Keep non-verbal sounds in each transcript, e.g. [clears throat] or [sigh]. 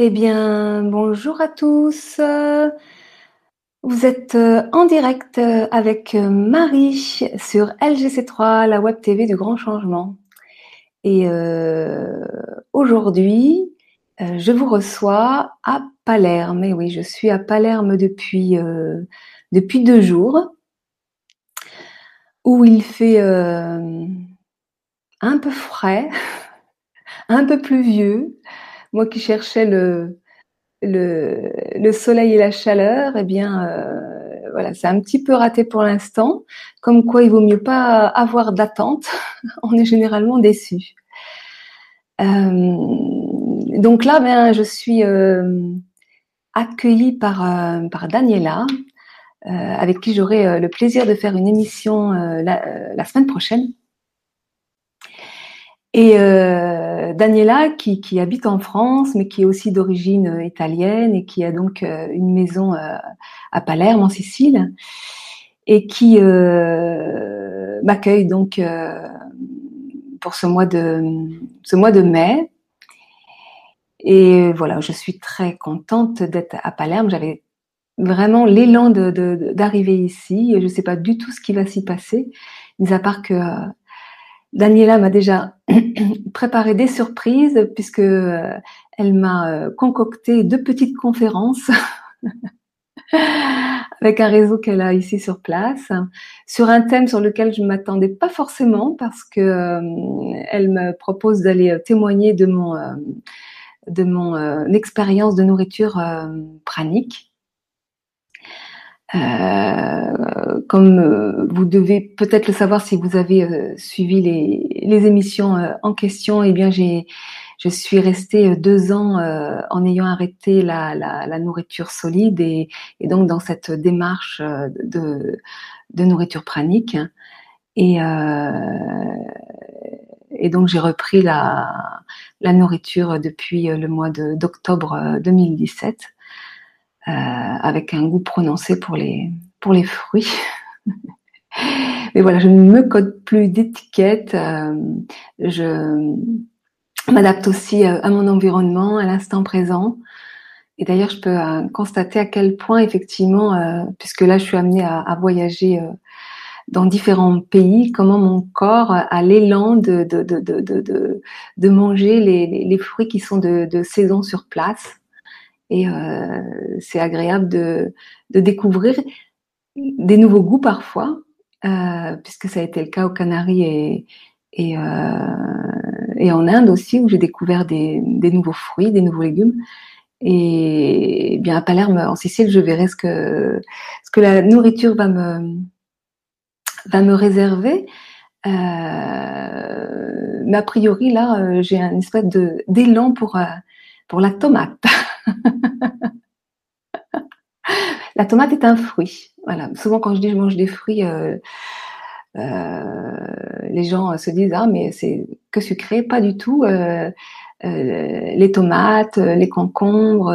Eh bien, bonjour à tous. Vous êtes euh, en direct euh, avec euh, Marie sur LGC3, la web TV du grand changement. Et aujourd'hui, je vous reçois à Palerme. Et oui, je suis à Palerme depuis, depuis deux jours, où il fait un peu frais, [laughs] un peu pluvieux moi qui cherchais le, le, le soleil et la chaleur, eh bien, euh, voilà, c'est un petit peu raté pour l'instant. Comme quoi, il vaut mieux pas avoir d'attente. [laughs] On est généralement déçu. Euh, donc là, ben, je suis euh, accueillie par, par Daniela, avec qui j'aurai le plaisir de faire une émission la, semaine prochaine. Et euh, Daniela, qui, habite en France, mais qui est aussi d'origine euh, italienne et qui a donc euh, une maison à Palerme, en Sicile, et qui m'accueille donc pour ce mois de ce mois de mai. Et voilà, je suis très contente d'être à Palerme. J'avais vraiment l'élan d'arriver de, de, ici. Je ne sais pas du tout ce qui va s'y passer, mis à part que Daniela m'a déjà [clears throat] préparé des surprises puisque euh, elle m'a euh, concocté deux petites conférences [laughs] avec un réseau qu'elle a ici sur place sur un thème sur lequel je ne m'attendais pas forcément parce que euh, elle me propose d'aller témoigner de mon de mon expérience de nourriture pranique euh, comme euh, vous devez peut-être le savoir si vous avez euh, suivi les, émissions en question, eh bien j'ai je suis restée deux ans en ayant arrêté la, la, nourriture solide et, et, donc dans cette démarche de, de nourriture pranique. Et, et donc j'ai repris la, la nourriture depuis le mois d'octobre 2017. Euh, avec un goût prononcé pour les, pour les fruits. [laughs] Mais voilà, je ne me code plus d'étiquette. Euh, je m'adapte aussi euh, à mon environnement, à l'instant présent. Et d'ailleurs, je peux constater à quel point, effectivement, puisque là, je suis amenée à, voyager dans différents pays, comment mon corps a l'élan de, de, de, de, manger les, les, fruits qui sont de saison sur place. Et euh, c'est agréable de, de, découvrir des nouveaux goûts parfois, euh, puisque ça a été le cas aux Canaries et, et, euh, et en Inde aussi, où j'ai découvert des, des, nouveaux fruits, des nouveaux légumes. Et, bien à Palerme, en Sicile, je verrai ce que, ce que la nourriture va me, va me réserver. Euh, mais a priori, là, euh, j'ai un espèce d'élan pour, euh, pour la tomate. [laughs] [laughs] la tomate est un fruit. Voilà. Souvent, quand je dis je mange des fruits, euh, euh, les gens se disent ah mais c'est que sucré, pas du tout. Euh, les tomates, les concombres,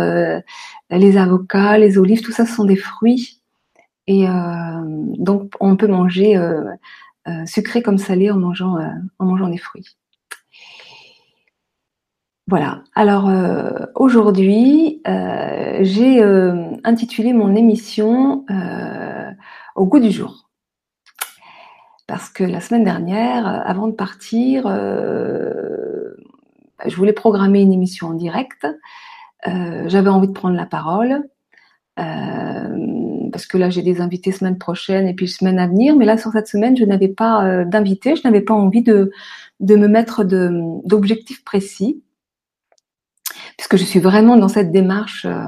les avocats, les olives, tout ça sont des fruits. Et donc on peut manger sucré comme salé en mangeant en mangeant des fruits. Voilà. Alors euh, aujourd'hui, euh, j'ai euh, intitulé mon émission Au goût du jour. Parce que la semaine dernière, avant de partir, je voulais programmer une émission en direct. J'avais envie de prendre la parole. parce que là, j'ai des invités semaine prochaine et puis semaine à venir. Mais là, sur cette semaine, je n'avais pas d'invités. Je n'avais pas envie de, de me mettre d'objectifs précis puisque je suis vraiment dans cette démarche, euh,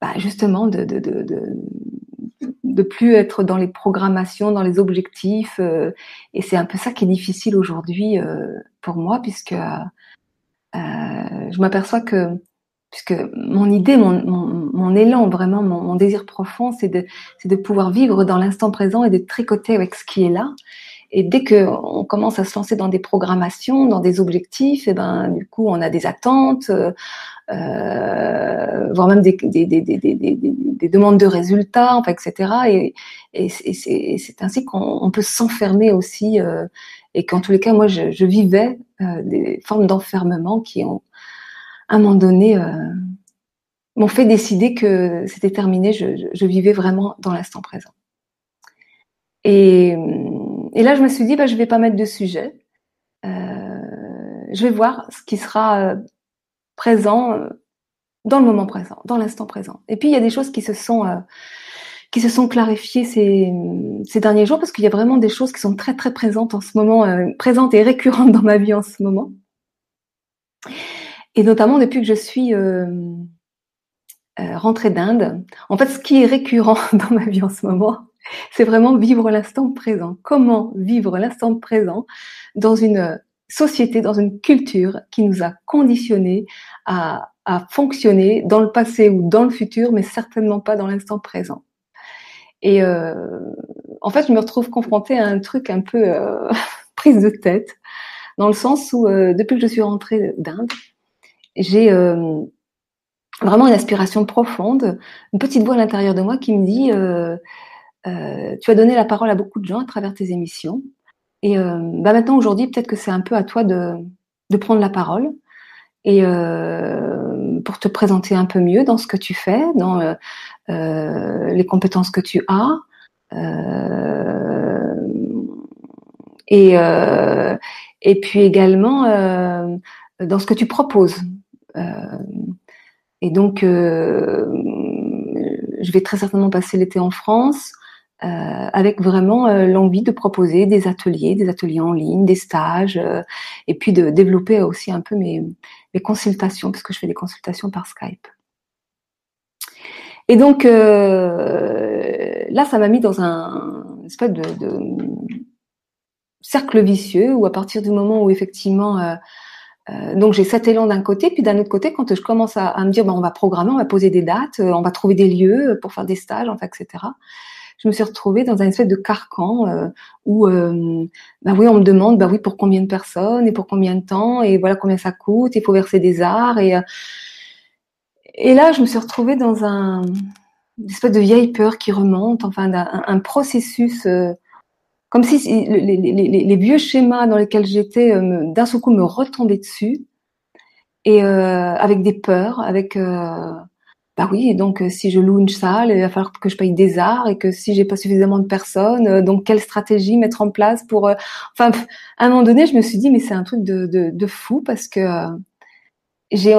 bah, justement, de, de, plus être dans les programmations, dans les objectifs. Euh, et c'est un peu ça qui est difficile aujourd'hui euh, pour moi, puisque je m'aperçois que mon idée, mon, élan, vraiment mon, mon désir profond, c'est de, de pouvoir vivre dans l'instant présent et de tricoter avec ce qui est là. Et dès qu'on commence à se lancer dans des programmations, dans des objectifs, et eh ben du coup on a des attentes, euh, euh voire même des, des, des, des, demandes de résultats, enfin, etc. Et, et, c'est ainsi qu'on peut s'enfermer aussi, euh, et qu'en tous les cas moi je, je vivais euh, des formes d'enfermement qui ont à un moment donné m'ont fait décider que c'était terminé, je, vivais vraiment dans l'instant présent. Et, et, là, je me suis dit, bah, je vais pas mettre de sujet. Euh, je vais voir ce qui sera euh, présent euh, dans le moment présent, dans l'instant présent. Et puis, il y a des choses qui se sont qui se sont clarifiées ces, ces derniers jours parce qu'il y a vraiment des choses qui sont très très présentes en ce moment, présentes et récurrentes dans ma vie en ce moment. Et notamment depuis que je suis euh, rentrée d'Inde. En fait, ce qui est récurrent [laughs] dans ma vie en ce moment, c'est vraiment vivre l'instant présent. Comment vivre l'instant présent dans une société, dans une culture qui nous a conditionnés à, fonctionner dans le passé ou dans le futur, mais certainement pas dans l'instant présent. Et euh, en fait, je me retrouve confrontée à un truc un peu euh, [laughs] prise de tête, dans le sens où euh, depuis que je suis rentrée d'Inde, j'ai vraiment une aspiration profonde, une petite voix à l'intérieur de moi qui me dit euh, tu as donné la parole à beaucoup de gens à travers tes émissions. Et euh, bah maintenant aujourd'hui peut-être que c'est un peu à toi de, de prendre la parole et euh, pour te présenter un peu mieux dans ce que tu fais, dans euh, euh, les compétences que tu as. et, et puis également dans ce que tu proposes. Et donc, je vais très certainement passer l'été en France euh, avec vraiment euh, l'envie de proposer des ateliers, des ateliers en ligne, des stages, et puis de développer aussi un peu mes, mes consultations, puisque je fais des consultations par Skype. Et donc là, ça m'a mis dans un espèce de, de, cercle vicieux où à partir du moment où effectivement euh, donc j'ai cet élan d'un côté, puis d'un autre côté, quand je commence à, me dire, ben, on va programmer, on va poser des dates, euh, on va trouver des lieux pour faire des stages, enfin, etc. Je me suis retrouvée dans un espèce de carcan euh, où, euh, ben oui, on me demande, ben oui, pour combien de personnes et pour combien de temps et voilà combien ça coûte. Il faut verser des arts et et là, je me suis retrouvée dans un une espèce de vieille peur qui remonte, enfin, un, un processus comme si les, vieux schémas dans lesquels j'étais euh, d'un seul coup me retombaient dessus et euh, avec des peurs, avec euh, bah oui, donc si je loue une salle, il va falloir que je paye des arts et que si j'ai pas suffisamment de personnes, donc quelle stratégie mettre en place pour enfin à un moment donné, je me suis dit mais c'est un truc de, fou parce que j'ai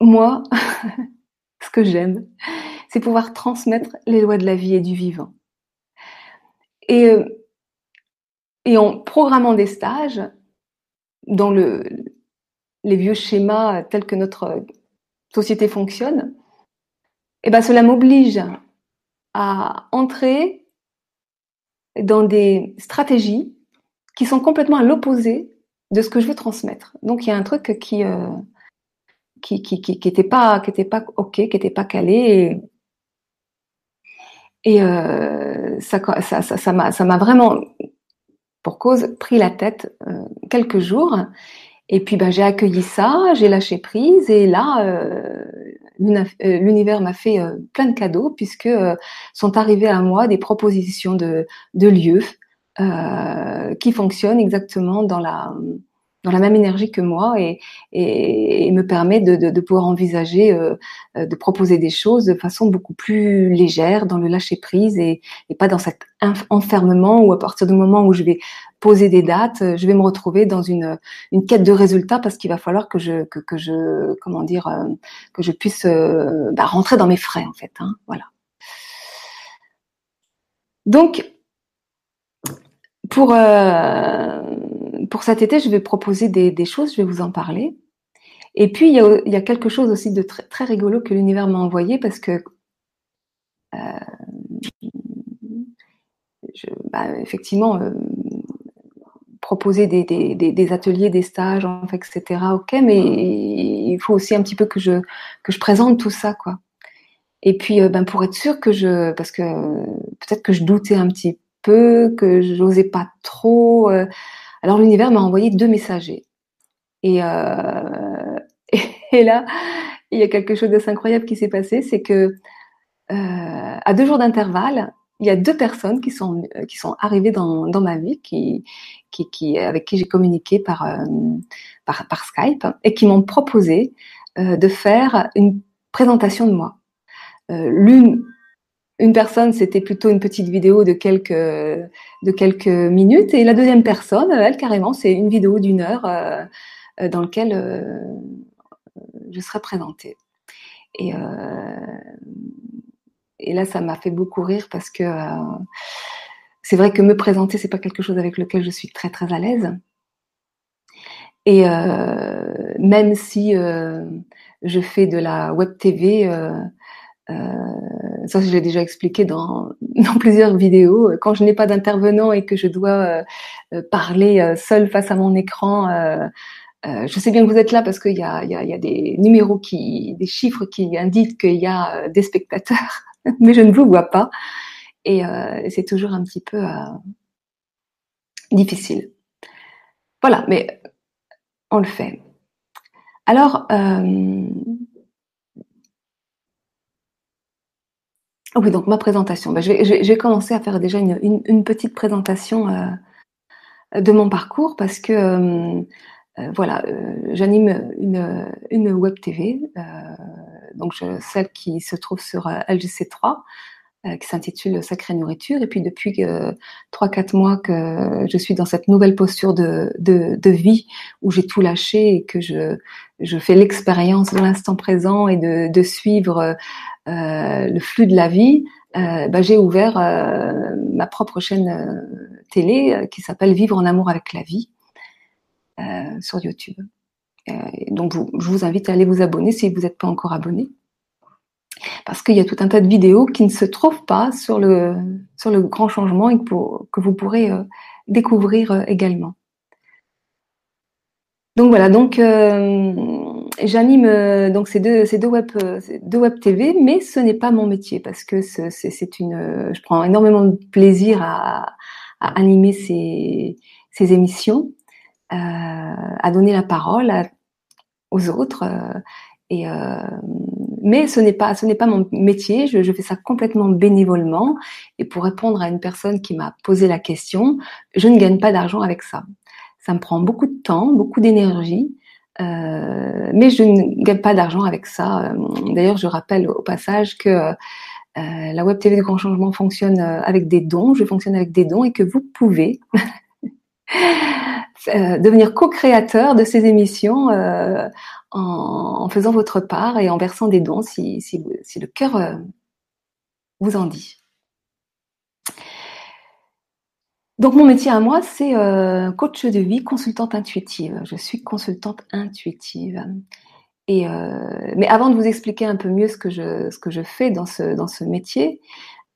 moi [laughs] ce que j'aime, c'est pouvoir transmettre les lois de la vie et du vivant. Et en programmant des stages dans le, les vieux schémas tels que notre société fonctionne, eh ben cela m'oblige à entrer dans des stratégies qui sont complètement à l'opposé de ce que je veux transmettre. Donc il y a un truc qui euh, qui, qui, qui, pas qui pas ok, qui était pas calé et, et euh, ça ça ça m'a ça m'a vraiment pour cause pris la tête euh, quelques jours. Et puis ben, j'ai accueilli ça, j'ai lâché prise et là euh, euh, l'univers m'a fait plein de cadeaux puisque sont arrivés à moi des propositions de lieux qui fonctionnent exactement dans la dans la même énergie que moi et, me permet de, pouvoir envisager, euh, euh, de proposer des choses de façon beaucoup plus légère, dans le lâcher prise et, pas dans cet enfermement où à partir du moment où je vais poser des dates, euh, je vais me retrouver dans une, quête de résultats parce qu'il va falloir que je, que je, comment dire, que je puisse bah, rentrer dans mes frais en fait. Hein, voilà. Donc, pour euh, pour cet été, je vais proposer des, choses, je vais vous en parler. Et puis, il y a, quelque chose aussi de très, rigolo que l'univers m'a envoyé parce que, euh, bah, effectivement, euh, proposer des, ateliers, des stages, etc. Ok, mais il faut aussi un petit peu que je, que je présente tout ça, quoi. Et puis, ben, pour être sûr que je, parce que peut-être que je doutais un petit peu, que j'osais pas trop. Alors l'univers m'a envoyé deux messagers. Et, euh, [laughs] et, là, il y a quelque chose d'assez incroyable qui s'est passé, c'est que euh, à deux jours d'intervalle, il y a deux personnes qui sont qui sont arrivées dans, dans ma vie, qui, qui, qui avec qui j'ai communiqué par, euh, par, Skype et qui m'ont proposé euh, de faire une présentation de moi. L'une une personne, c'était plutôt une petite vidéo de quelques de quelques minutes, et la deuxième personne, elle carrément, c'est une vidéo d'une heure dans laquelle je serai présentée. Et, et là, ça m'a fait beaucoup rire parce que c'est vrai que me présenter, c'est pas quelque chose avec lequel je suis très très à l'aise. Et euh, même si euh, je fais de la web TV, euh, ça je l'ai déjà expliqué dans, [laughs] dans, plusieurs vidéos, quand je n'ai pas d'intervenant et que je dois parler seul face à mon écran, je sais bien que vous êtes là parce qu'il y a, y, a, y a, des numéros qui, des chiffres qui indiquent qu'il y a des spectateurs, [laughs] mais je ne vous vois pas. Et c'est toujours un petit peu difficile. Voilà, mais on le fait. Alors, oui, donc ma présentation. Ben, je, vais, à faire déjà une, petite présentation euh, de mon parcours parce que euh, voilà, j'anime une, web TV, donc celle qui se trouve sur LGC3 euh, qui s'intitule Sacrée Nourriture. Et puis depuis trois, quatre mois que je suis dans cette nouvelle posture de, vie où j'ai tout lâché et que je, fais l'expérience de l'instant présent et de, suivre euh, le flux de la vie, euh, bah, j'ai ouvert euh, ma propre chaîne euh, télé qui s'appelle Vivre en amour avec la vie sur YouTube. donc je vous invite à aller vous abonner si vous n'êtes pas encore abonné parce qu'il y a tout un tas de vidéos qui ne se trouvent pas sur le, sur le grand changement et que, vous pourrez euh, découvrir euh, également. Donc voilà, donc euh, j'anime donc ces deux, ces deux web, deux web TV, mais ce n'est pas mon métier parce que c'est une, je prends énormément de plaisir à, à animer ces, ces émissions, à donner la parole aux autres et mais ce n'est pas ce n'est pas mon métier. Je, fais ça complètement bénévolement. Et pour répondre à une personne qui m'a posé la question, je ne gagne pas d'argent avec ça. Ça me prend beaucoup de temps, beaucoup d'énergie. Euh, mais je ne gagne pas d'argent avec ça. D'ailleurs, je rappelle au passage que euh, la Web TV de Grand Changement fonctionne euh, avec des dons. Je fonctionne avec des dons et que vous pouvez [laughs] devenir co-créateur de ces émissions en, faisant votre part et en versant des dons si, le cœur euh, vous en dit. Donc mon métier à moi, c'est euh, coach de vie, consultante intuitive. Je suis consultante intuitive. Et euh, mais avant de vous expliquer un peu mieux ce que je, ce que je fais dans ce, dans ce métier,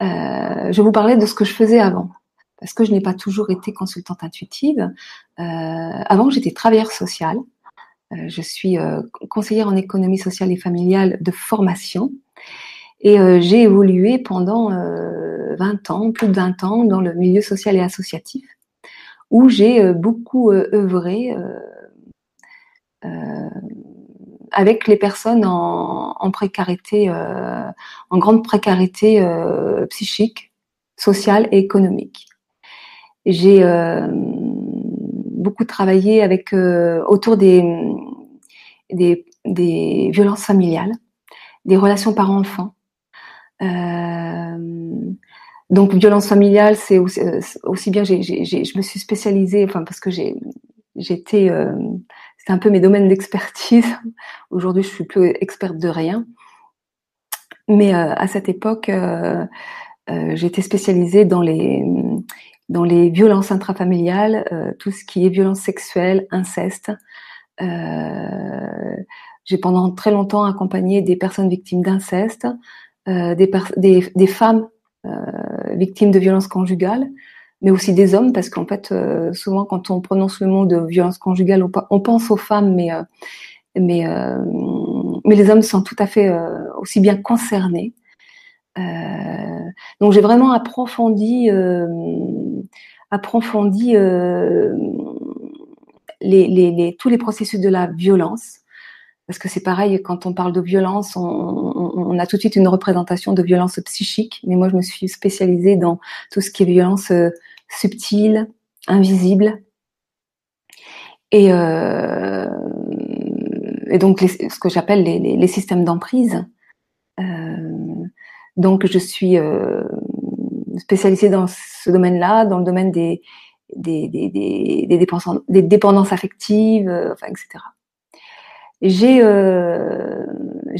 je vais vous parler de ce que je faisais avant. Parce que je n'ai pas toujours été consultante intuitive. avant, j'étais travailleur sociale. Euh, je suis euh, conseillère en économie sociale et familiale de formation et euh, j'ai évolué pendant 20 ans, plus de 20 ans, dans le milieu social et associatif, où j'ai beaucoup œuvré avec les personnes en, précarité, en grande précarité psychique, sociale et économique. J'ai beaucoup travaillé avec autour des violences familiales, des relations parents-enfants. Euh, donc violence familiale, c'est aussi, euh, bien. J'ai, je me suis spécialisée, enfin parce que j'ai, j'étais, euh, un peu mes domaines d'expertise. [laughs] Aujourd'hui, je suis plus experte de rien, mais euh, à cette époque, euh, j'étais spécialisée dans les dans les violences intrafamiliales, tout ce qui est violence sexuelle, inceste, euh, j'ai pendant très longtemps accompagné des personnes victimes d'inceste, euh, des, des, des, femmes euh, victimes de violences conjugales, mais aussi des hommes, parce qu'en fait, souvent quand on prononce le mot de violence conjugale, on, pense aux femmes, mais mais mais les hommes sont tout à fait aussi bien concernés. donc j'ai vraiment approfondi approfondi les, tous les processus de la violence. Parce que c'est pareil, quand on parle de violence, on, a tout de suite une représentation de violence psychique. Mais moi, je me suis spécialisée dans tout ce qui est violence euh, subtile, invisible. Et, euh, donc, ce que j'appelle les, systèmes d'emprise. donc je suis spécialisée dans ce domaine-là, dans le domaine des dépendances, affectives, etc. J'ai euh,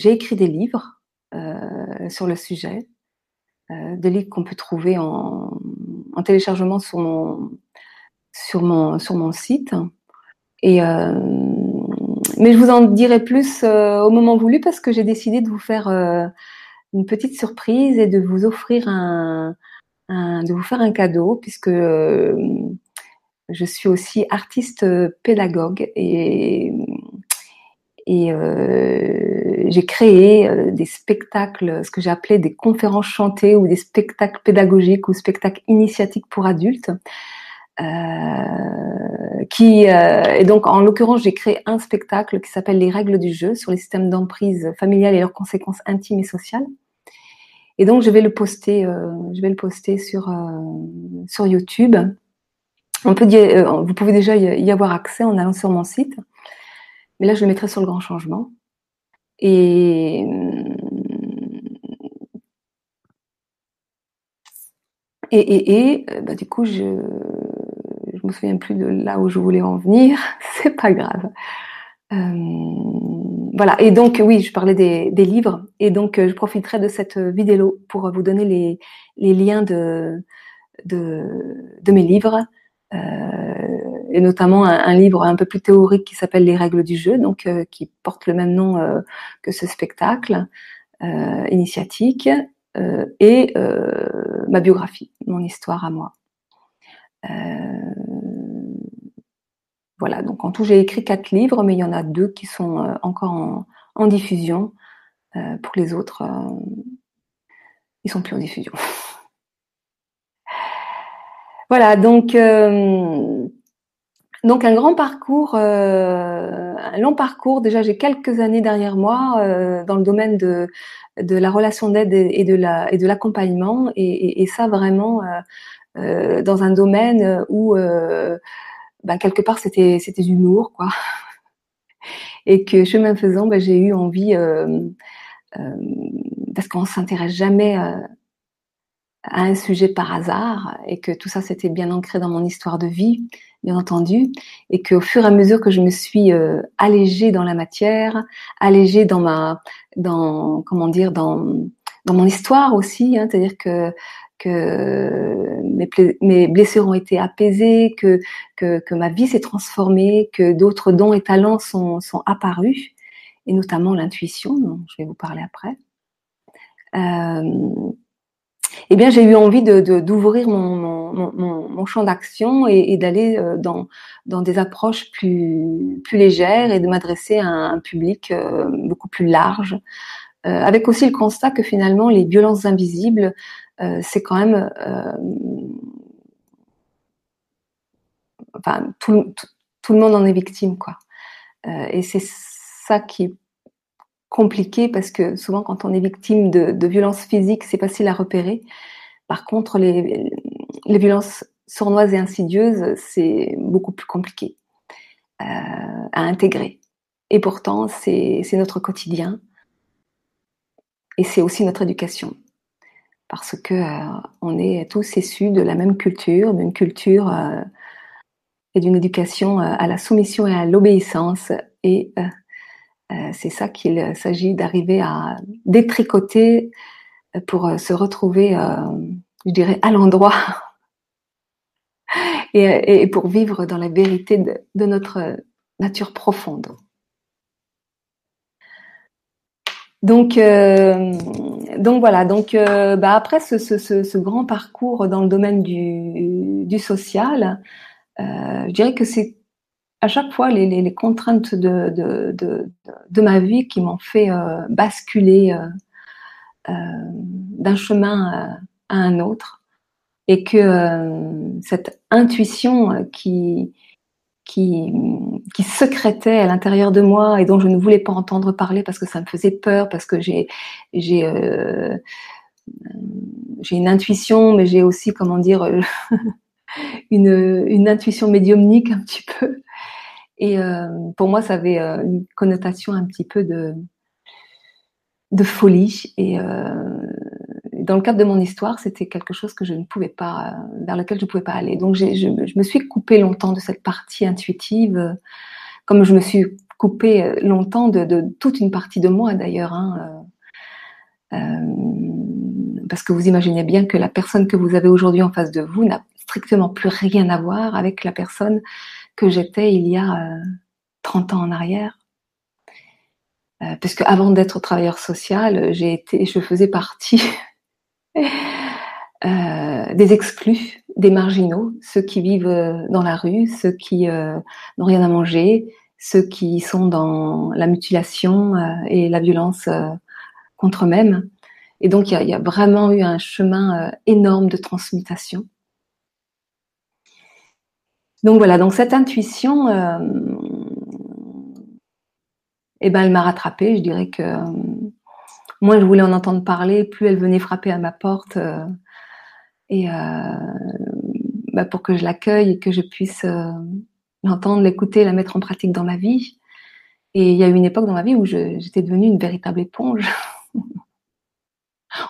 écrit des livres euh, sur le sujet, euh, des livres qu'on peut trouver en, en, téléchargement sur mon sur mon sur mon site. Et euh, mais je vous en dirai plus euh, au moment voulu parce que j'ai décidé de vous faire euh, une petite surprise et de vous offrir un, un de vous faire un cadeau puisque je suis aussi artiste pédagogue et et euh, j'ai créé euh, des spectacles, ce que j'ai appelé des conférences chantées ou des spectacles pédagogiques ou spectacles initiatiques pour adultes. Euh, qui et donc en l'occurrence j'ai créé un spectacle qui s'appelle les règles du jeu sur les systèmes d'emprise familiale et leurs conséquences intimes et sociales. Et donc je vais le poster, je vais le poster sur sur YouTube. On peut vous pouvez déjà y avoir accès en allant sur mon site. Mais là, je le mettrai sur le grand changement. Et, et, et, et bah, du coup, je je me souviens plus de là où je voulais en venir. [laughs] C'est pas grave. Euh, voilà. Et donc, oui, je parlais des, des livres. Et donc, je profiterai de cette vidéo pour vous donner les, les liens de, de, de mes livres. Euh, et notamment un, livre un peu plus théorique qui s'appelle Les règles du jeu, donc euh, qui porte le même nom euh, que ce spectacle initiatique, et ma biographie, mon histoire à moi. voilà, donc en tout j'ai écrit quatre livres, mais il y en a deux qui sont encore en, en diffusion. pour les autres, ils sont plus en diffusion. [laughs] voilà, donc donc un grand parcours, euh, un long parcours. Déjà, j'ai quelques années derrière moi euh, dans le domaine de, de la relation d'aide et, de la et l'accompagnement, et, ça vraiment euh, dans un domaine où bah, quelque part c'était c'était du lourd, quoi. Et que chemin faisant, bah, j'ai eu envie parce qu'on s'intéresse jamais à un sujet par hasard et que tout ça c'était bien ancré dans mon histoire de vie bien entendu, et qu'au fur et à mesure que je me suis euh, allégée dans la matière, allégée dans ma, dans comment dire, dans dans mon histoire aussi, hein, c'est-à-dire que que mes, mes, blessures ont été apaisées, que que, que ma vie s'est transformée, que d'autres dons et talents sont sont apparus, et notamment l'intuition, dont je vais vous parler après. Euh, eh bien, j'ai eu envie de, d'ouvrir mon, mon, mon, champ d'action et, d'aller euh, dans, dans des approches plus, plus légères et de m'adresser à un, public euh, beaucoup plus large, euh, avec aussi le constat que finalement les violences invisibles, c'est quand même, enfin, tout, tout, tout, le monde en est victime, quoi. et c'est ça qui compliqué parce que souvent quand on est victime de, violences physiques, c'est facile à repérer. Par contre, les, violences sournoises et insidieuses, c'est beaucoup plus compliqué euh, à intégrer. Et pourtant, c'est notre quotidien et c'est aussi notre éducation. Parce que euh, on est tous issus de la même culture, d'une culture euh, et d'une éducation à la soumission et à l'obéissance. Et c'est ça qu'il s'agit d'arriver à détricoter pour euh, se retrouver, euh, je dirais, à l'endroit [laughs] et, pour vivre dans la vérité de, notre nature profonde. Donc, donc voilà. Donc, bah après ce, grand parcours dans le domaine du, social, je dirais que c'est à chaque fois les, les, les contraintes de, de, de, de, ma vie qui m'ont fait euh, basculer euh, euh d'un chemin à un autre et que euh, cette intuition qui, qui, qui secrétait à l'intérieur de moi et dont je ne voulais pas entendre parler parce que ça me faisait peur, parce que j'ai j'ai euh, j'ai une intuition, mais j'ai aussi comment dire [laughs] une, une intuition médiumnique un petit peu. Et euh, pour moi, ça avait euh, une connotation un petit peu de de folie. Et dans le cadre de mon histoire, c'était quelque chose que je ne pouvais pas, vers lequel je ne pouvais pas aller. Donc je, me suis coupée longtemps de cette partie intuitive, comme je me suis coupée longtemps de, de toute une partie de moi d'ailleurs. Hein, parce que vous imaginez bien que la personne que vous avez aujourd'hui en face de vous n'a strictement plus rien à voir avec la personne que j'étais il y a 30 ans en arrière. Euh, parce que avant d'être travailleur social, été, je faisais partie [laughs] euh, des exclus, des marginaux, ceux qui vivent euh, dans la rue, ceux qui n'ont rien à manger, ceux qui sont dans la mutilation et la violence contre eux-mêmes. Et donc, il y a, vraiment eu un chemin énorme de transmutation. Donc voilà, donc cette intuition, eh ben, elle m'a rattrapée. Je dirais que euh, moins je voulais en entendre parler, plus elle venait frapper à ma porte. Euh, et euh, bah, pour que je l'accueille et que je puisse l'entendre, l'écouter, la mettre en pratique dans ma vie. Et il y a eu une époque dans ma vie où j'étais devenue une véritable éponge. [laughs]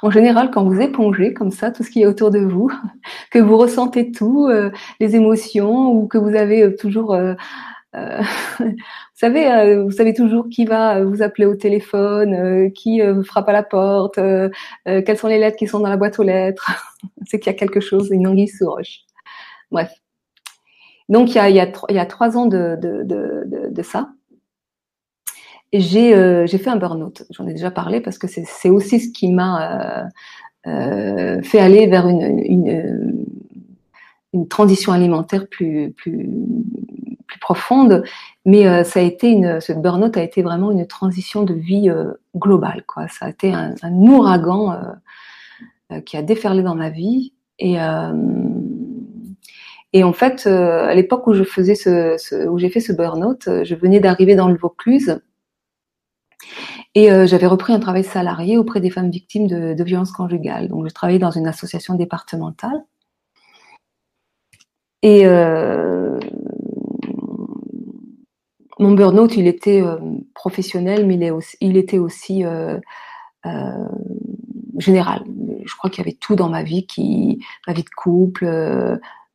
en général, quand vous épongez comme ça tout ce qui est autour de vous, [laughs] que vous ressentez tout, les émotions, ou que vous avez toujours euh, [laughs] vous savez, euh, vous savez toujours qui va vous appeler au téléphone, euh, qui frappe à la porte, quelles sont les lettres qui sont dans la boîte aux lettres. [laughs] C'est qu'il y a quelque chose, une anguille sous roche. Bref. Donc il y a, il y a, il y a trois ans de, de, de, de ça, j'ai j'ai fait un burn-out. J'en ai déjà parlé parce que c'est aussi ce qui m'a euh, fait aller vers une, une, transition alimentaire plus plus plus profonde, mais euh, ça a été une, ce burn-out a été vraiment une transition de vie euh, globale, quoi. Ça a été un, ouragan euh, qui a déferlé dans ma vie et et en fait, à l'époque où je ce, où j'ai fait ce burn-out, je venais d'arriver dans le Vaucluse et j'avais repris un travail salarié auprès des femmes victimes de, violences conjugales. Donc, je travaillais dans une association départementale. Et euh, mon burn-out, il était euh, professionnel, mais il, était aussi euh, euh, général. Je crois qu'il y avait tout dans ma vie, qui, ma vie de couple,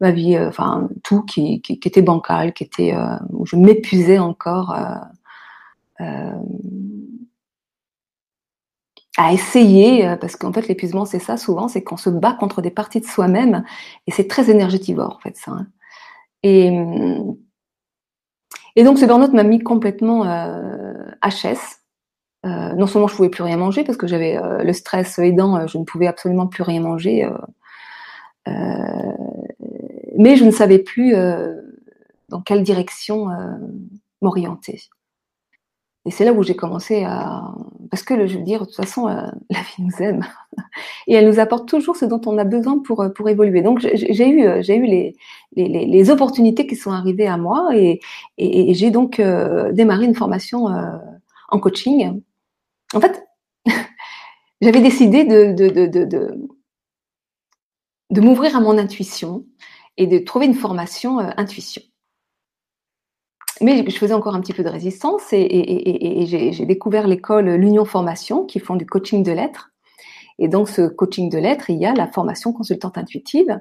ma vie, enfin tout qui, était bancal, qui était où je m'épuisais encore à essayer, parce qu'en fait l'épuisement c'est ça souvent, c'est qu'on se bat contre des parties de soi-même et c'est très énergétivore en fait ça. Hein. Et et donc ce burn-out m'a mis complètement euh, HS. Euh, non seulement je pouvais plus rien manger parce que j'avais euh, le stress aidant, euh, je ne pouvais absolument plus rien manger, mais je ne savais plus dans quelle direction m'orienter. Et c'est là où j'ai commencé à, parce que je veux dire, de toute façon, [laughs] la vie nous aime et elle nous apporte toujours ce dont on a besoin pour pour évoluer. Donc j'ai eu j'ai eu les, les, les opportunités qui sont arrivées à moi et, et, j'ai donc euh, démarré une formation euh, en coaching. En fait, [laughs] j'avais décidé de de de de, de, m'ouvrir à mon intuition et de trouver une formation euh, intuition mais je faisais encore un petit peu de résistance et, j'ai découvert l'école L'Union Formation qui font du coaching de lettres. Et dans ce coaching de lettres, il y a la formation consultante intuitive.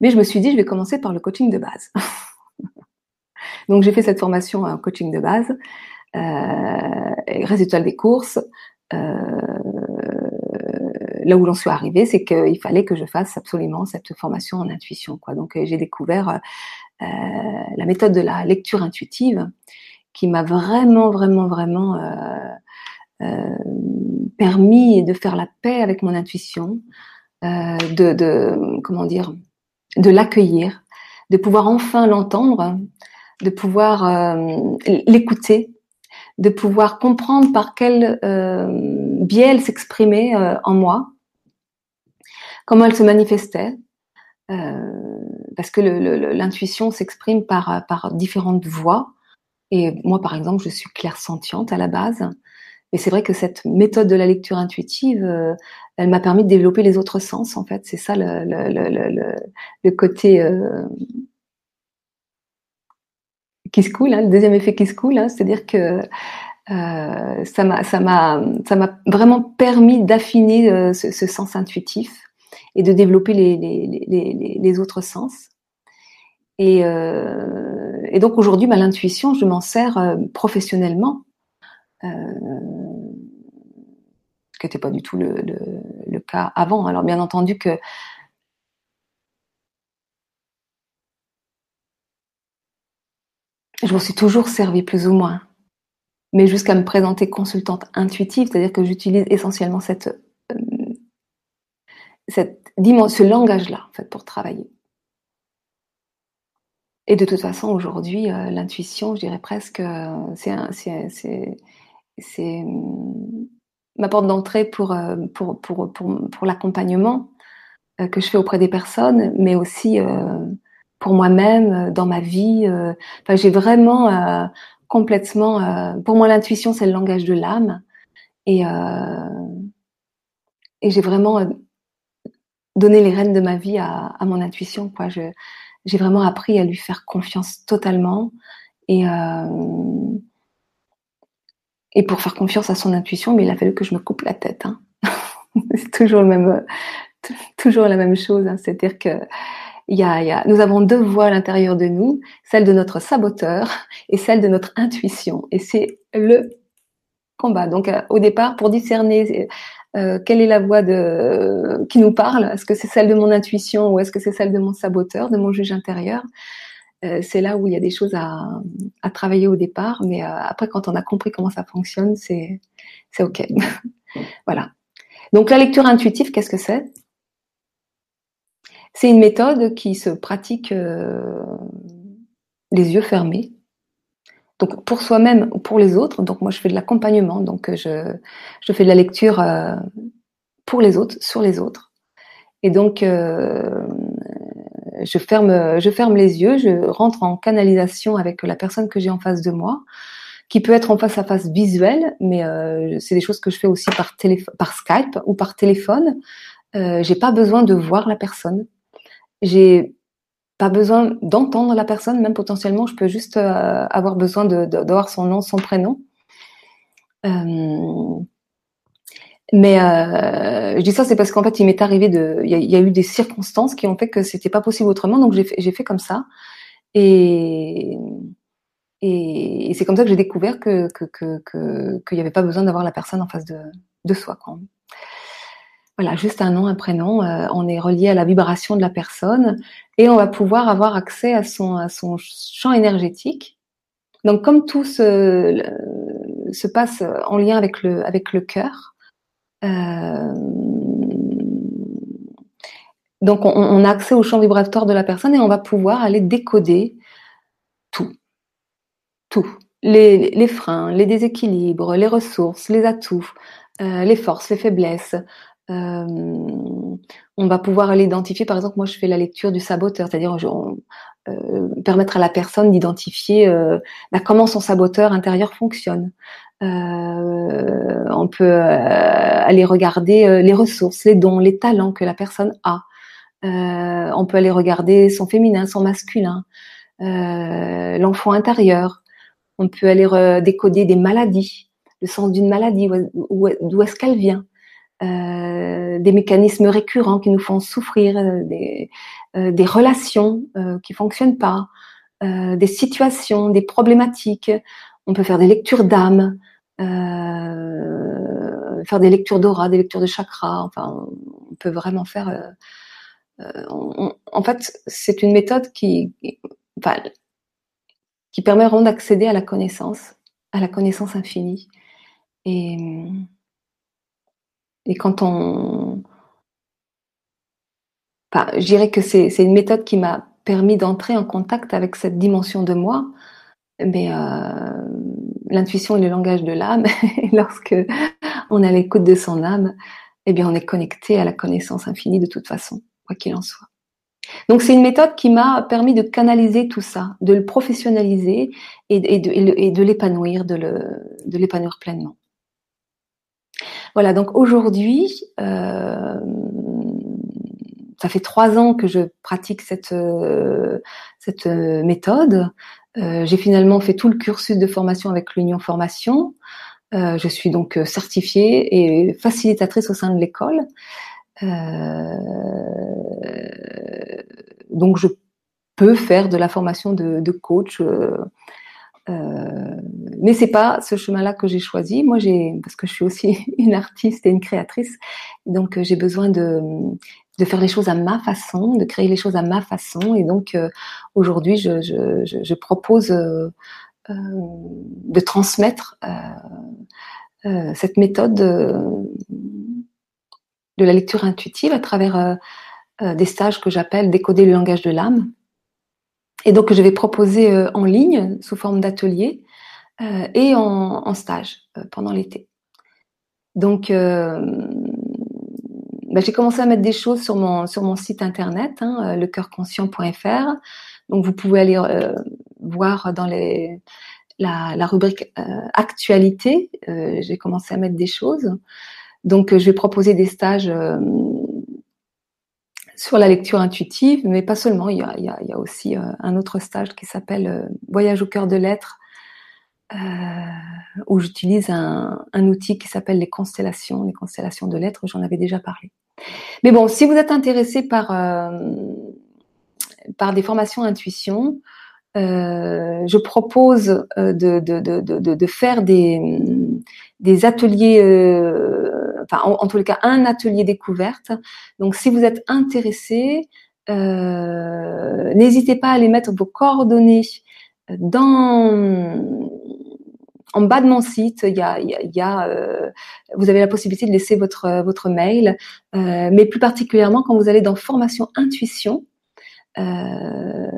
Mais je me suis dit, je vais commencer par le coaching de base. [laughs] Donc j'ai fait cette formation en coaching de base. Euh, résultat des courses, euh, là où j'en suis arrivée, c'est qu'il fallait que je fasse absolument cette formation en intuition. Donc j'ai découvert euh, la méthode de la lecture intuitive qui m'a vraiment, vraiment, vraiment euh, euh, permis de faire la paix avec mon intuition, de, de, comment dire, de l'accueillir, de pouvoir enfin l'entendre, de pouvoir l'écouter, de pouvoir comprendre par quel biais elle s'exprimait en moi, comment elle se manifestait, euh, parce que l'intuition s'exprime par, par différentes voies. Et moi, par exemple, je suis clairsentiente à la base. Et c'est vrai que cette méthode de la lecture intuitive, euh, elle m'a permis de développer les autres sens, en fait. C'est ça le, le, le côté euh, qui se coule, hein, le deuxième effet qui se coule, hein, c'est-à-dire que Euh, ça m'a vraiment permis d'affiner euh, ce, ce, sens intuitif et de développer les, autres sens. Et, euh, donc aujourd'hui, l'intuition, je m'en sers euh, professionnellement, euh, ce qui n'était pas du tout le, cas avant. Alors bien entendu que je m'en suis toujours servi plus ou moins mais jusqu'à me présenter consultante intuitive, c'est-à-dire que j'utilise essentiellement cette, cette dimension, ce langage-là, en fait, pour travailler. Et de toute façon, aujourd'hui, euh, l'intuition, je dirais presque, euh, c'est c'est ma porte d'entrée pour, pour, pour, pour, pour l'accompagnement que je fais auprès des personnes, mais aussi pour moi-même, dans ma vie. Enfin, j'ai vraiment complètement. Euh, pour moi, l'intuition, c'est le langage de l'âme. Et, euh, et j'ai vraiment euh, donné les rênes de ma vie à, mon intuition. Quoi. J'ai vraiment appris à lui faire confiance totalement. Et, euh, et pour faire confiance à son intuition, mais il a fallu que je me coupe la tête. Hein. [laughs] c'est toujours le même, [laughs] toujours la même chose. Hein. C'est-à-dire que y a, y a, nous avons deux voix à l'intérieur de nous, celle de notre saboteur et celle de notre intuition. Et c'est le combat. Donc, euh, au départ, pour discerner euh, quelle est la voix qui nous parle, est-ce que c'est celle de mon intuition ou est-ce que c'est celle de mon saboteur, de mon juge intérieur, euh, c'est là où il y a des choses à, à travailler au départ. Mais euh, après, quand on a compris comment ça fonctionne, c'est, OK. [laughs] voilà. Donc, la lecture intuitive, qu'est-ce que c'est? C'est une méthode qui se pratique les yeux fermés. Donc pour soi-même ou pour les autres. Donc moi je fais de l'accompagnement. Donc euh, je, je fais de la lecture euh, pour les autres, sur les autres. Et donc je ferme, je ferme les yeux, je rentre en canalisation avec la personne que j'ai en face de moi, qui peut être en face à face visuel, mais c'est des choses que je fais aussi par par Skype ou par téléphone. Euh, j'ai pas besoin de voir la personne. J'ai pas besoin d'entendre la personne, même potentiellement, je peux juste euh, avoir besoin de, de, son nom, son prénom. Euh, mais euh, je dis ça, c'est parce qu'en fait, il m'est arrivé de, il y, a, eu des circonstances qui ont fait que c'était pas possible autrement, donc j'ai fait, fait comme ça. Et et, c'est comme ça que j'ai découvert que qu'il que, que, n'y avait pas besoin d'avoir la personne en face de, de soi. Quoi. Voilà, juste un nom, un prénom. Euh, on est relié à la vibration de la personne et on va pouvoir avoir accès à son, champ énergétique. Donc, comme tout se, se passe en lien avec le, cœur, euh, donc on, a accès au champ vibratoire de la personne et on va pouvoir aller décoder tout, tout, les, freins, les déséquilibres, les ressources, les atouts, euh, les forces, les faiblesses, on va pouvoir l'identifier. Par exemple, moi, je fais la lecture du saboteur, c'est-à-dire euh, permettre à la personne d'identifier euh, bah, comment son saboteur intérieur fonctionne. Euh, on peut aller regarder les ressources, les dons, les talents que la personne a. on peut aller regarder son féminin, son masculin, l'enfant intérieur. On peut aller décoder des maladies, le sens d'une maladie, d'où est-ce qu'elle vient. Euh, des mécanismes récurrents qui nous font souffrir, euh, des, euh, des relations qui fonctionnent pas, des situations, des problématiques. On peut faire des lectures d'âme, faire des lectures d'aura, des lectures de chakras. Enfin, on peut vraiment faire. en fait, c'est une méthode qui permet vraiment d'accéder à la connaissance, à la connaissance infinie. Et et quand on... Enfin, je dirais que c'est une méthode qui m'a permis d'entrer en contact avec cette dimension de moi, mais euh, l'intuition est le langage de l'âme. Et [laughs] lorsque on est à l'écoute de son âme, eh bien, on est connecté à la connaissance infinie de toute façon, quoi qu'il en soit. Donc, c'est une méthode qui m'a permis de canaliser tout ça, de le professionnaliser et, et de, l'épanouir, de l'épanouir pleinement. Voilà, donc aujourd'hui, euh, ça fait trois ans que je pratique cette, euh, cette méthode. j'ai finalement fait tout le cursus de formation avec l'Union Formation. je suis donc certifiée et facilitatrice au sein de l'école. donc je peux faire de la formation de, de coach euh, mais c'est pas ce chemin-là que j'ai choisi. Moi, j'ai parce que je suis aussi [laughs] une artiste et une créatrice, donc euh, j'ai besoin de de faire les choses à ma façon, de créer les choses à ma façon. Et donc euh, aujourd'hui, je, je, propose euh, de transmettre cette méthode de, de, la lecture intuitive à travers des stages que j'appelle décoder le langage de l'âme. Et donc, je vais proposer euh, en ligne sous forme d'atelier euh, et en, stage euh, pendant l'été. Donc, bah, j'ai commencé à mettre des choses sur mon sur mon site internet, hein, lecoeurconscient.fr. Donc, vous pouvez aller voir dans la, la rubrique actualité. j'ai commencé à mettre des choses. Donc, je vais proposer des stages sur la lecture intuitive, mais pas seulement. Il y a, aussi euh, un autre stage qui s'appelle euh, Voyage au cœur de l'être, euh, où j'utilise un, un, outil qui s'appelle les constellations, les constellations de l'être. J'en avais déjà parlé. Mais bon, si vous êtes intéressé par par des formations intuition, je propose de, de, de, de, faire des, des ateliers enfin en, en, les cas un atelier découverte. Donc si vous êtes intéressé, euh, n'hésitez pas à aller mettre vos coordonnées dans en bas de mon site, il y a, y a, euh, vous avez la possibilité de laisser votre votre mail, euh, mais plus particulièrement quand vous allez dans formation intuition, euh,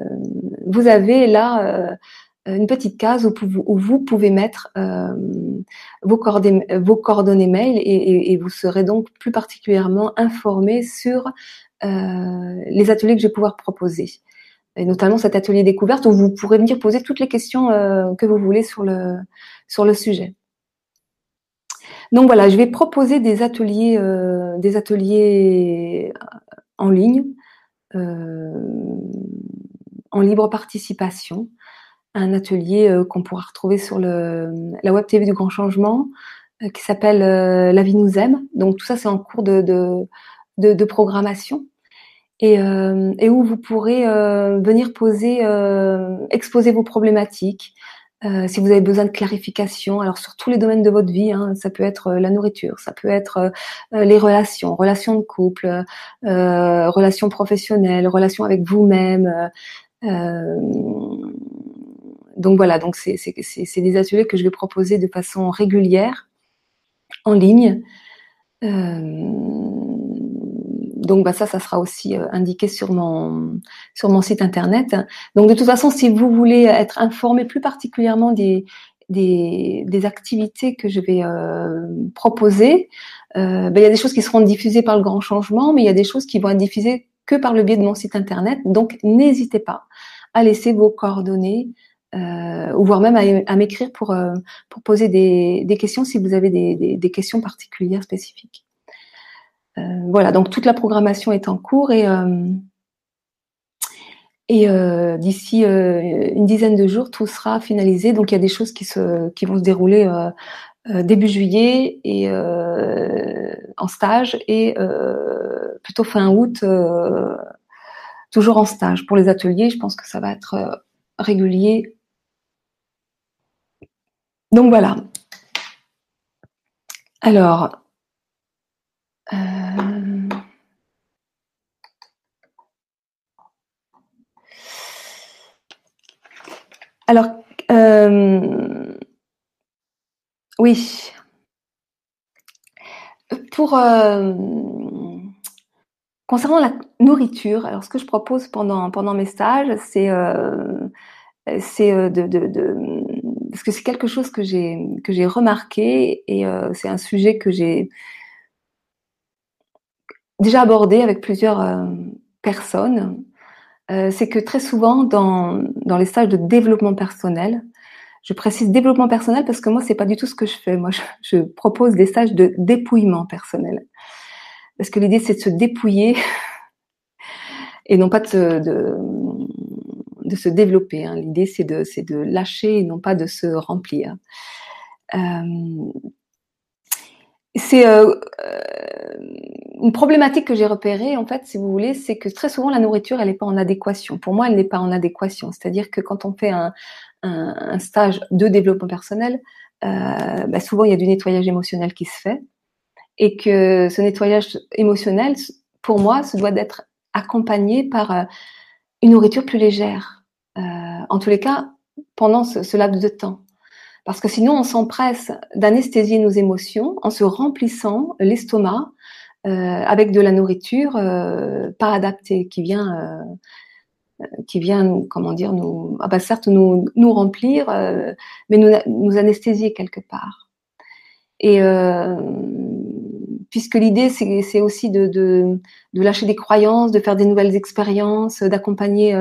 vous avez là euh, une petite case où, vous pouvez mettre euh, vos, coordonnées, vos, coordonnées, mail et, vous serez donc plus particulièrement informé sur euh, les ateliers que je vais pouvoir proposer. Et notamment cet atelier découverte où vous pourrez venir poser toutes les questions que vous voulez sur le, sur le sujet. Donc voilà, je vais proposer des ateliers, des ateliers en ligne, en libre participation, un atelier euh, qu'on pourra retrouver sur le, la web TV du Grand Changement euh, qui s'appelle euh, La vie nous aime. Donc tout ça c'est en cours de, programmation et, et, où vous pourrez venir poser, exposer vos problématiques. si vous avez besoin de clarification, alors sur tous les domaines de votre vie, hein, ça peut être la nourriture, ça peut être les relations, relations de couple, relations professionnelles, relations avec vous-même, donc voilà, donc c'est des ateliers que je vais proposer de façon régulière en ligne. Euh, donc bah ça, ça sera aussi euh, indiqué sur mon sur mon site internet. Donc de toute façon, si vous voulez être informé plus particulièrement des des, activités que je vais euh, proposer, euh, ben, il y a des choses qui seront diffusées par le Grand Changement, mais il y a des choses qui vont être diffusées que par le biais de mon site internet. Donc n'hésitez pas à laisser vos coordonnées euh, ou voire même à, m'écrire pour, euh, pour poser des, questions si vous avez des, questions particulières spécifiques. Euh, voilà, donc toute la programmation est en cours et, et d'ici une dizaine de jours, tout sera finalisé. Donc il y a des choses qui, se, qui vont se dérouler début juillet et en stage et plutôt fin août, toujours en stage. Pour les ateliers, je pense que ça va être régulier donc voilà. Alors, euh, alors, euh, oui. Pour euh, concernant la nourriture, alors ce que je propose pendant pendant mes stages, c'est de parce que c'est quelque chose que j'ai que j'ai remarqué et euh, c'est un sujet que j'ai déjà abordé avec plusieurs euh, personnes. Euh, c'est que très souvent dans dans les stages de développement personnel, je précise développement personnel parce que moi c'est pas du tout ce que je fais. Moi je, propose des stages de dépouillement personnel parce que l'idée c'est de se dépouiller [laughs] et non pas de, de de se développer. Hein. L'idée, c'est de, c'est de lâcher et non pas de se remplir. Euh, c'est euh, une problématique que j'ai repérée, en fait, si vous voulez, c'est que très souvent la nourriture, elle n'est pas en adéquation. Pour moi, elle n'est pas en adéquation. C'est-à-dire que quand on fait un, un, stage de développement personnel, euh, bah souvent il y a du nettoyage émotionnel qui se fait, et que ce nettoyage émotionnel, pour moi, se doit d'être accompagné par euh, une nourriture plus légère. Euh, en tous les cas, pendant ce, laps de temps. Parce que sinon, on s'empresse d'anesthésier nos émotions en se remplissant l'estomac euh, avec de la nourriture euh, pas adaptée, qui vient, qui vient, comment dire, nous, ah bah certes nous, remplir, mais nous, nous anesthésier quelque part. Et puisque l'idée c'est aussi de, lâcher des croyances, de faire des nouvelles expériences, d'accompagner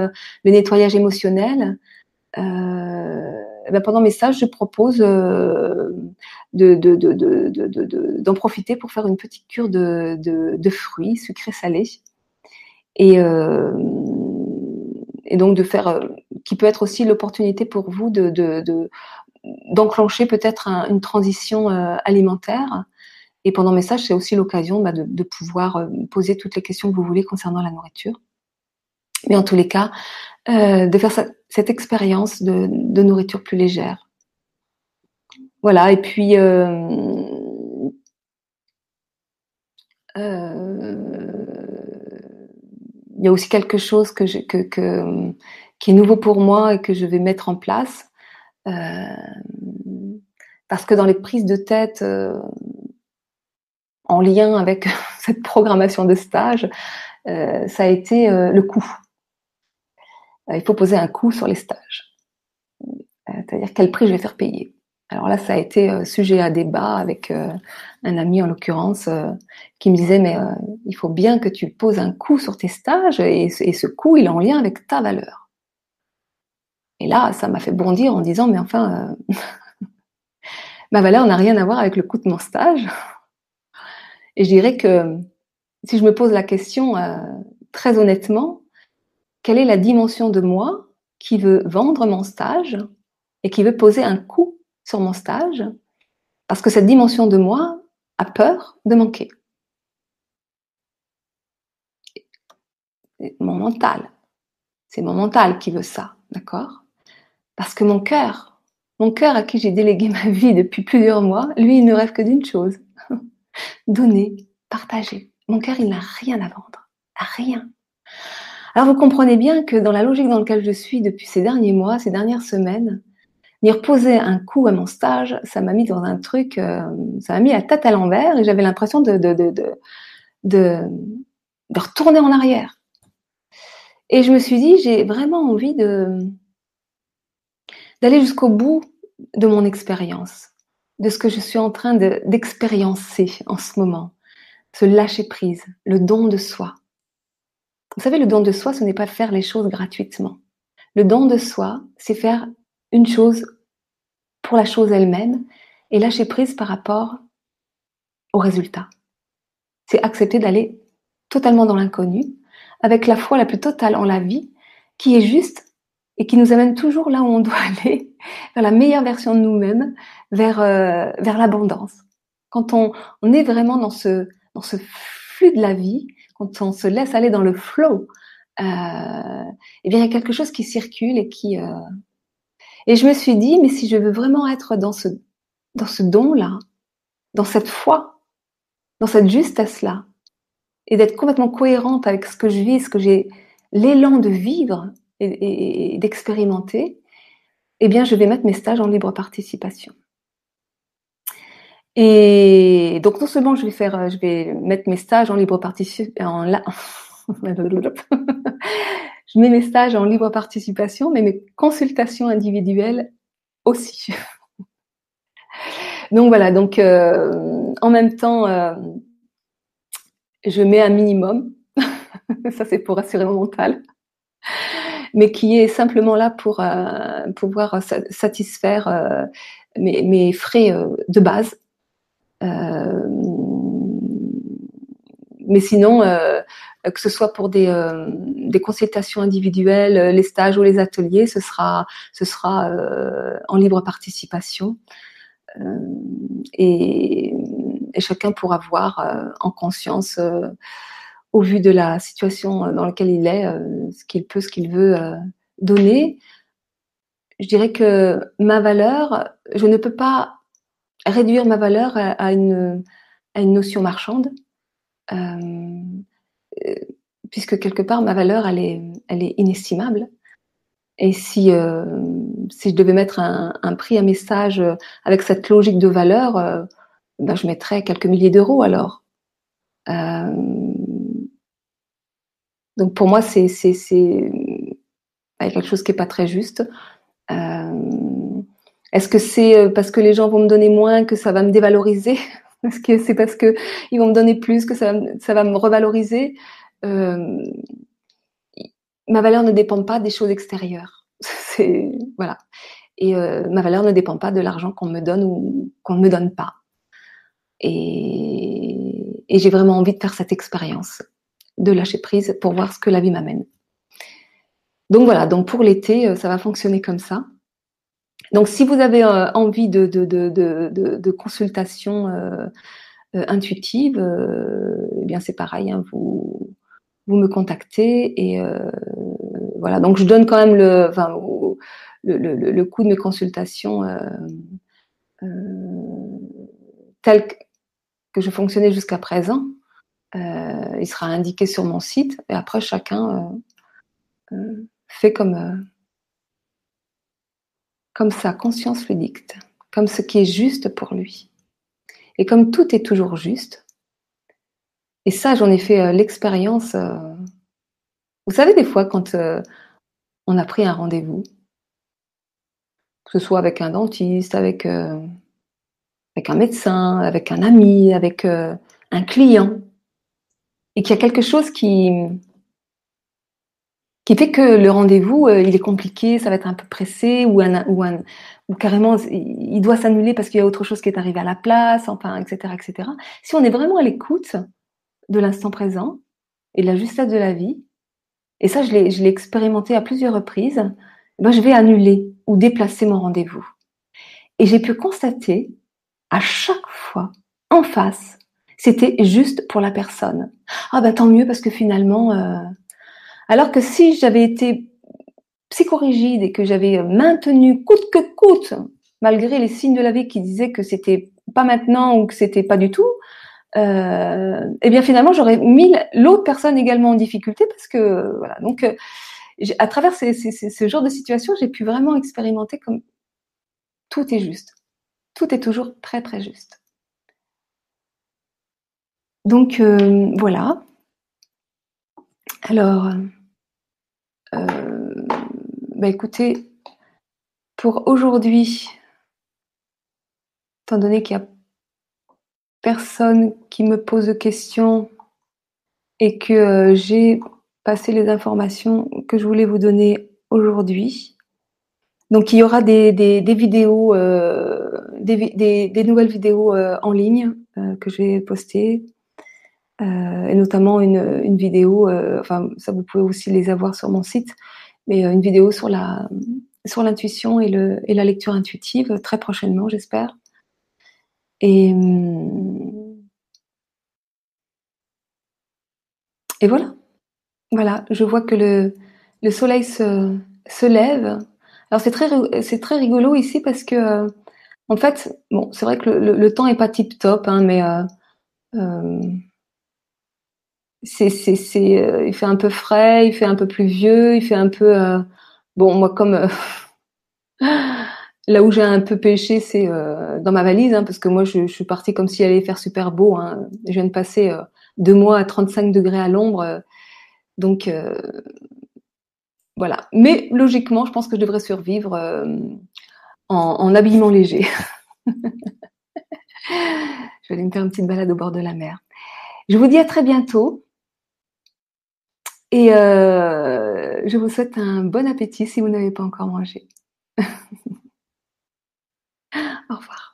le nettoyage émotionnel. Euh, ben pendant mes stages, je propose euh, d'en de, de, de, profiter pour faire une petite cure de, fruits sucrés salés. Et, euh, donc de faire, euh, qui peut être aussi l'opportunité pour vous de, d'enclencher peut-être une transition alimentaire. Et pendant mes stages, c'est aussi l'occasion bah, de, pouvoir poser toutes les questions que vous voulez concernant la nourriture. Mais en tous les cas, euh, de faire cette expérience de, nourriture plus légère. Voilà, et puis euh, euh, il y a aussi quelque chose qui est nouveau pour moi et que je vais mettre en place. Euh, parce que dans les prises de tête euh, en lien avec [laughs] cette programmation de stage, euh, ça a été le coût. Euh, il faut poser un coût sur les stages. Euh, c'est-à-dire quel prix je vais faire payer. Alors là, ça a été euh, sujet à débat avec un ami en l'occurrence qui me disait mais il faut bien que tu poses un coût sur tes stages et, ce coût il est en lien avec ta valeur. Et là, ça m'a fait bondir en disant mais enfin [laughs] ma valeur n'a rien à voir avec le coût de mon stage. Et je dirais que si je me pose la question très honnêtement, quelle est la dimension de moi qui veut vendre mon stage et qui veut poser un coût sur mon stage parce que cette dimension de moi a peur de manquer? Mon mental, c'est mon mental qui veut ça, d'accord? Parce que mon cœur, mon cœur à qui j'ai délégué ma vie depuis plusieurs mois, lui, il ne rêve que d'une chose donner, partager. Mon cœur, il n'a rien à vendre, rien. Alors vous comprenez bien que dans la logique dans laquelle je suis depuis ces derniers mois, ces dernières semaines, venir reposer un coup à mon stage, ça m'a mis dans un truc, euh, ça m'a mis la tête à l'envers et j'avais l'impression de de, de, de, de, retourner en arrière. Et je me suis dit, j'ai vraiment envie de d'aller jusqu'au bout de mon expérience, de ce que je suis en train d'expériencer en ce moment, ce lâcher prise, le don de soi. Vous savez, le don de soi, ce n'est pas faire les choses gratuitement. Le don de soi, c'est faire une chose pour la chose elle-même et lâcher prise par rapport au résultat. C'est accepter d'aller totalement dans l'inconnu, avec la foi la plus totale en la vie, qui est juste et qui nous amène toujours là où on doit [laughs] aller, vers la meilleure version de nous-mêmes, vers, euh, vers l'abondance. Quand on, on est vraiment dans ce, dans ce flux de la vie, quand on se laisse aller dans le flow, euh, eh bien il y a quelque chose qui circule et qui euh... et je me suis dit mais si je veux vraiment être dans ce dans ce don là, dans cette foi, dans cette justesse là, et d'être complètement cohérente avec ce que je vis, ce que j'ai l'élan de vivre et, d'expérimenter, eh bien je vais mettre mes stages en libre participation. Et donc non seulement je vais faire, euh, je vais mettre mes stages en libre participation, en la... [laughs] je mets mes stages en libre participation, mais mes consultations individuelles aussi. [laughs] donc voilà, donc euh, en même temps, euh, je mets un minimum, [laughs] ça c'est pour assurer mon mental, mais qui est simplement là pour euh, pouvoir satisfaire euh, mes, frais de base euh, mais sinon, que ce soit pour des, consultations individuelles, les stages ou les ateliers, ce sera, ce sera en libre participation. Et, et, chacun pourra voir en conscience au vu de la situation dans laquelle il est, ce qu'il peut, ce qu'il veut donner. Je dirais que ma valeur, je ne peux pas réduire ma valeur à, une, à une, notion marchande, euh, puisque quelque part ma valeur elle est, elle est inestimable. Et si, euh, si je devais mettre un, prix, un message avec cette logique de valeur, euh, ben je mettrais quelques milliers d'euros alors. Euh, donc pour moi, c'est c'est quelque chose qui est pas très juste. Euh, est-ce que c'est euh, parce que les gens vont me donner moins que ça va me dévaloriser? [laughs] Est-ce que c'est parce que ils vont me donner plus que ça, va me revaloriser? Euh, Ma valeur ne dépend pas des choses extérieures. [laughs] Voilà. Et ma valeur ne dépend pas de l'argent qu'on me donne ou qu'on ne me donne pas. Et j'ai vraiment envie de faire cette expérience, de lâcher prise pour voir ce que la vie m'amène. Donc voilà, donc pour l'été, euh, ça va fonctionner comme ça. Donc si vous avez euh, envie de, consultation euh, intuitive, eh bien c'est pareil, hein, vous, vous me contactez et voilà. Donc je donne quand même le, le coût de mes consultations tel que je fonctionnais jusqu'à présent. Il sera indiqué sur mon site et après chacun fait comme, euh, comme sa conscience le dicte, comme ce qui est juste pour lui. Et comme tout est toujours juste, et ça j'en ai fait euh, l'expérience, euh, vous savez des fois quand on a pris un rendez-vous, que ce soit avec un dentiste, avec, avec un médecin, avec un ami, avec un client, et qu'il y a quelque chose qui, fait que le rendez-vous, euh, il est compliqué, ça va être un peu pressé, ou, un, carrément, il doit s'annuler parce qu'il y a autre chose qui est arrivé à la place, enfin, etc., etc. Si on est vraiment à l'écoute de l'instant présent et de la justesse de la vie, et ça, je l'ai expérimenté à plusieurs reprises, ben, je vais annuler ou déplacer mon rendez-vous. Et j'ai pu constater à chaque fois, en face, c'était juste pour la personne. Ah ben tant mieux parce que finalement, euh, alors que si j'avais été psychorigide et que j'avais maintenu coûte que coûte, malgré les signes de la vie qui disaient que c'était pas maintenant ou que c'était pas du tout, euh, eh bien finalement j'aurais mis l'autre personne également en difficulté parce que voilà. Donc euh, à travers ce genre de situation, j'ai pu vraiment expérimenter comme tout est juste, tout est toujours très très juste. Donc euh, voilà. Alors. Euh, bah écoutez, pour aujourd'hui, étant donné qu'il n'y a personne qui me pose de questions et que euh, j'ai passé les informations que je voulais vous donner aujourd'hui. Donc il y aura des, vidéos, des, nouvelles vidéos en ligne que je vais poster et notamment une, une vidéo, euh, enfin ça vous pouvez aussi les avoir sur mon site, mais euh, une vidéo sur la sur l'intuition et, le, et la lecture intuitive très prochainement, j'espère. Et, et voilà. Voilà, je vois que le, le soleil se, se lève. Alors c'est très, c'est très rigolo ici parce que, en fait, bon, c'est vrai que le, le, temps est pas tip top, hein, mais euh, euh, c'est, c'est, c'est, euh, il fait un peu frais, il fait un peu plus vieux, il fait un peu, euh, bon, moi comme euh, [laughs] là où j'ai un peu pêché, c'est dans ma valise, hein, parce que moi je, je, suis partie comme s'il allait faire super beau. Hein. Je viens de passer deux mois à 35 degrés à l'ombre, donc voilà. Mais logiquement, je pense que je devrais survivre en, en habillement léger. [laughs] je vais aller me faire une petite balade au bord de la mer. Je vous dis à très bientôt. Et euh, je vous souhaite un bon appétit si vous n'avez pas encore mangé. [laughs] Au revoir.